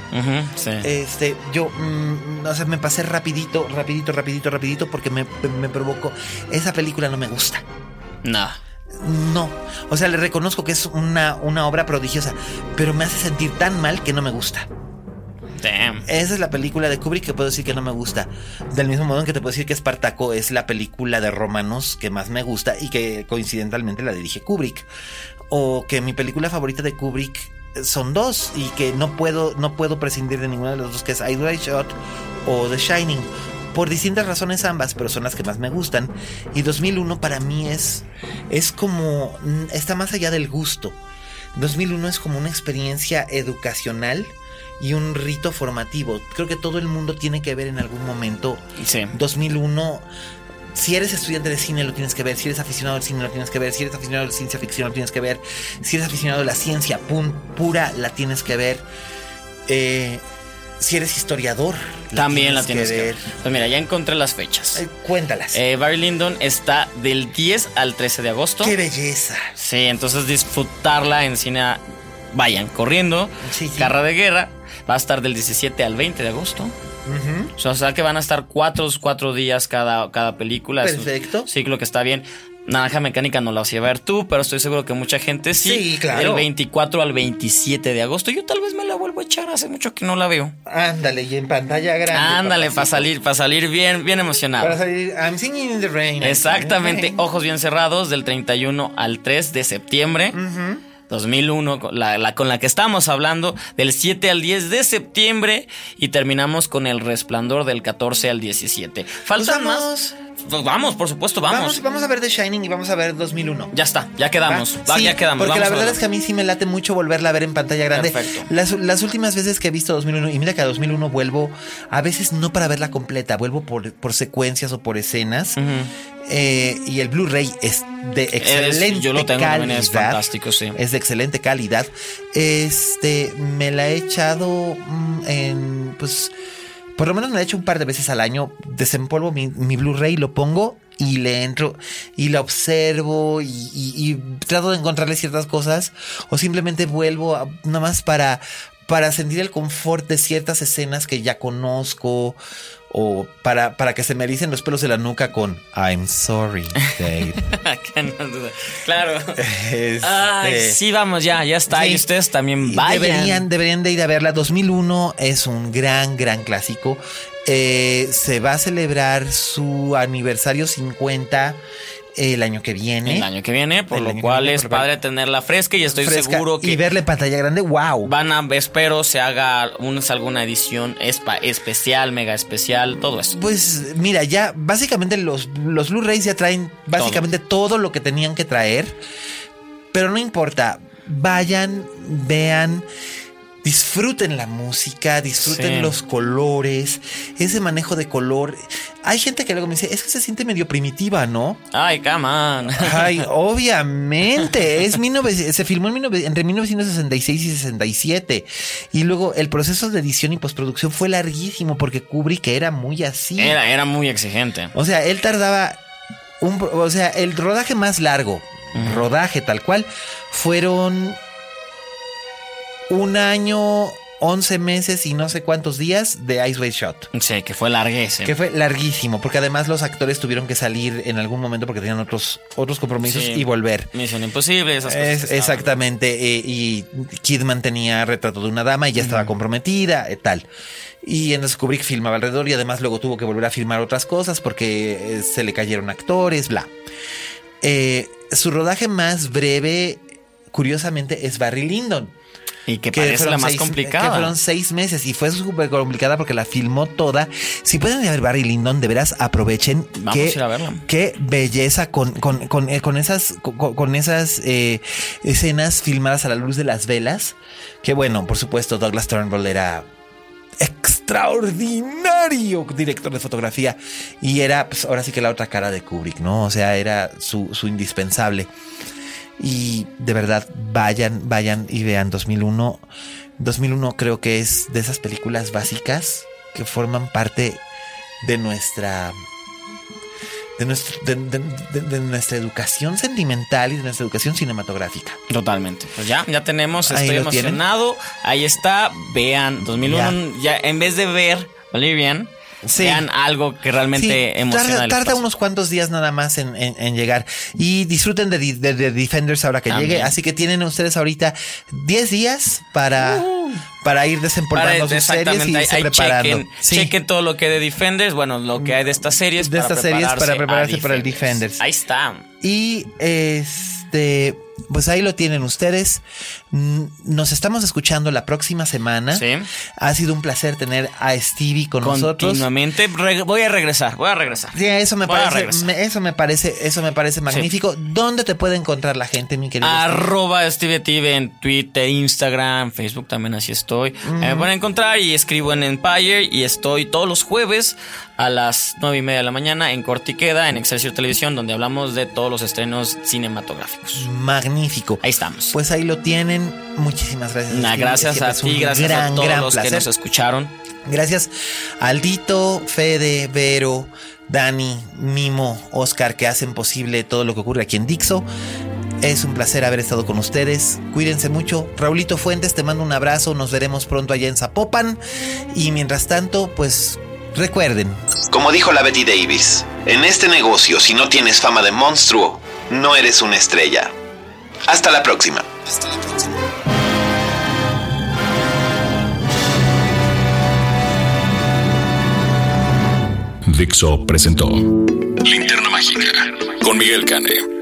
sí. este, yo, mm, o sea, me pasé rapidito, rapidito, rapidito, rapidito porque me, me provocó. Esa película no me gusta. no. No, o sea, le reconozco que es una, una obra prodigiosa, pero me hace sentir tan mal que no me gusta. Damn. Esa es la película de Kubrick que puedo decir que no me gusta. Del mismo modo en que te puedo decir que Espartaco es la película de romanos que más me gusta y que coincidentalmente la dirige Kubrick. O que mi película favorita de Kubrick son dos y que no puedo, no puedo prescindir de ninguna de las dos, que es Eyes Shot o The Shining. Por distintas razones ambas, pero son las que más me gustan. Y 2001 para mí es, es como, mm, está más allá del gusto. 2001 es como una experiencia educacional y un rito formativo. Creo que todo el mundo tiene que ver en algún momento Sí. 2001. Si eres estudiante de cine lo tienes que ver, si eres aficionado al cine lo tienes que ver, si eres aficionado a la ciencia ficción lo tienes que ver, si eres aficionado a la ciencia pura la tienes que ver, Eh, si eres historiador También la tienes que ver. Pues mira, ya encontré las fechas. Eh, cuéntalas. Eh, Barry Lyndon está del 10 al 13 de agosto. ¡Qué belleza! Sí, entonces disfrutarla en cine. Vayan corriendo. Sí, sí. Carra de guerra. Va a estar del 17 al 20 de agosto. Ujú. O sea que van a estar cuatro, cuatro días cada, cada película. Es un Perfecto. ciclo que está bien. Naranja Mecánica no la vas a ver tú, pero estoy seguro que mucha gente sí. Sí, claro. Del 24 al 27 de agosto. Yo tal vez me la vuelvo a echar. Hace mucho que no la veo. Ándale, y en pantalla grande. Ándale, para salir, para salir bien, bien emocionado. Para salir. I'm singing in the rain. Exactamente, ojos bien cerrados del 31 al 3 de septiembre. 2001, con la, la- con la que estamos hablando, del 7 al 10 de septiembre y terminamos con el resplandor del 14 al 17. ¿Faltan más? Vamos. Pues vamos, por supuesto, vamos. Vamos, vamos a ver The Shining y vamos a ver 2001. Ya está, ya quedamos. ¿Va? Va, Sí, ya quedamos. Porque vamos la verdad es que a mí sí me late mucho volverla a ver en pantalla grande. Perfecto. Las, las últimas veces que he visto 2001, y mira que a 2001 vuelvo, a veces no para verla completa, vuelvo por, por secuencias o por escenas. Eh, y el Blu-ray es de excelente yo lo tengo calidad. es fantástico, sí. Es de excelente calidad. Este, me la he echado mm, en, pues, por lo menos me la he hecho un par de veces al año. Desempolvo mi, mi Blu-ray, lo pongo y le entro y la observo y, y- trato de encontrarle ciertas cosas o simplemente vuelvo nada más para, para sentir el confort de ciertas escenas que ya conozco o para, para que se me ericen los pelos de la nuca con I'm sorry, Dave. Que *laughs* no duda. claro. Este, Ay, sí, vamos, ya, ya está. Sí. Y ustedes también vayan. Deberían, deberían de ir a verla. 2001 es un gran, gran clásico. Eh, se va a celebrar su aniversario 50 el año que viene. El año que viene, por El lo cual viene, es padre tenerla fresca y estoy Fresca. seguro que Y verla en pantalla grande, wow. van a, espero, se haga un- alguna edición espa- especial, mega especial, todo eso. Pues mira, ya básicamente los, los Blu-rays ya traen básicamente todo. lo que tenían que traer. Pero no importa. Vayan, vean, disfruten la música, disfruten Sí. los colores, ese manejo de color. Hay gente que luego me dice, es que se siente medio primitiva, ¿no? Ay, come on. Ay, *laughs* obviamente. Es 19 se filmó en 19 entre 1966 y 67. Y luego el proceso de edición y postproducción fue larguísimo porque Kubrick era muy así. Era, era muy exigente. O sea, él tardaba un, o sea, el rodaje más largo, rodaje tal cual, fueron un año, 11 meses y no sé cuántos días de Ice White Shot. Sí, que fue larguísimo. Que fue larguísimo, porque además los actores tuvieron que salir en algún momento porque tenían otros, otros compromisos Sí. y volver. Misión Imposible, esas cosas. Es- exactamente, eh, y Kidman tenía retrato de una dama y ya estaba comprometida, eh, tal. Y entonces Kubrick filmaba alrededor y además luego tuvo que volver a filmar otras cosas porque eh, se le cayeron actores, bla. Eh, su rodaje más breve, curiosamente, es Barry Lyndon. Y que, parece fueron la más seis- complicada. Que fueron seis meses y fue súper complicada porque la filmó toda. Si pueden ir a ver Barry Lyndon, de veras aprovechen. Vamos qué, a ir a verla. Qué belleza con, con, con, eh, con esas, con, con esas eh, escenas filmadas a la luz de las velas. Que bueno, por supuesto, Douglas Turnbull era extraordinario director de fotografía y era pues, ahora sí que la otra cara de Kubrick, ¿no? O sea, era su, su indispensable. Y de verdad, vayan, vayan y vean 2001. 2001 creo que es de esas películas básicas que forman parte de nuestra de, nuestro- de- de- de- de nuestra educación sentimental y de nuestra educación cinematográfica. Totalmente. Pues ya, ya tenemos, Ahí estoy tienen. emocionado. Ahí está, vean, 2001, ya. en vez de ver, ¿vale? Vean algo que realmente emociona. Tarda, unos cuantos días nada más en, llegar. Y disfruten de, Defenders ahora que llegue. Así que tienen ustedes ahorita 10 días para, uh. para ir desempolvando sus series y irse preparando. Chequen, todo lo que hay de Defenders, bueno, lo que hay de estas series. De estas series para prepararse para el Defenders. Ahí está. Y este pues ahí lo tienen ustedes. Nos estamos escuchando la próxima semana. Sí. Ha sido un placer tener a Stevie con nosotros. Continuamente. voy a regresar, voy a regresar. Sí, eso me parece, eso me parece, eso me parece magnífico. ¿Dónde te puede encontrar la gente, mi querido? Arroba Stevie TV en Twitter, Instagram, Facebook también así estoy. Me pueden encontrar y escribo en Empire y estoy todos los jueves a las nueve y media de la mañana en Cortiqueda, en Excelsior Televisión, donde hablamos de todos los estrenos cinematográficos. Magnífico. Ahí estamos. Pues ahí lo tienen. Muchísimas gracias. gracias a ti, gracias a todos los que nos escucharon. Gracias Aldito, Fede, Vero, Dani, Mimo, Oscar, que hacen posible todo lo que ocurre aquí en Dixo. Es un placer haber estado con ustedes. Cuídense mucho. Raulito Fuentes, te mando un abrazo. Nos veremos pronto allá en Zapopan. Y mientras tanto, pues Recuerden. Como dijo la Betty Davis, en este negocio si no tienes fama de monstruo, no eres una estrella. Hasta la próxima. Hasta la próxima. Dixo presentó Linterna Mágica con Miguel Cane.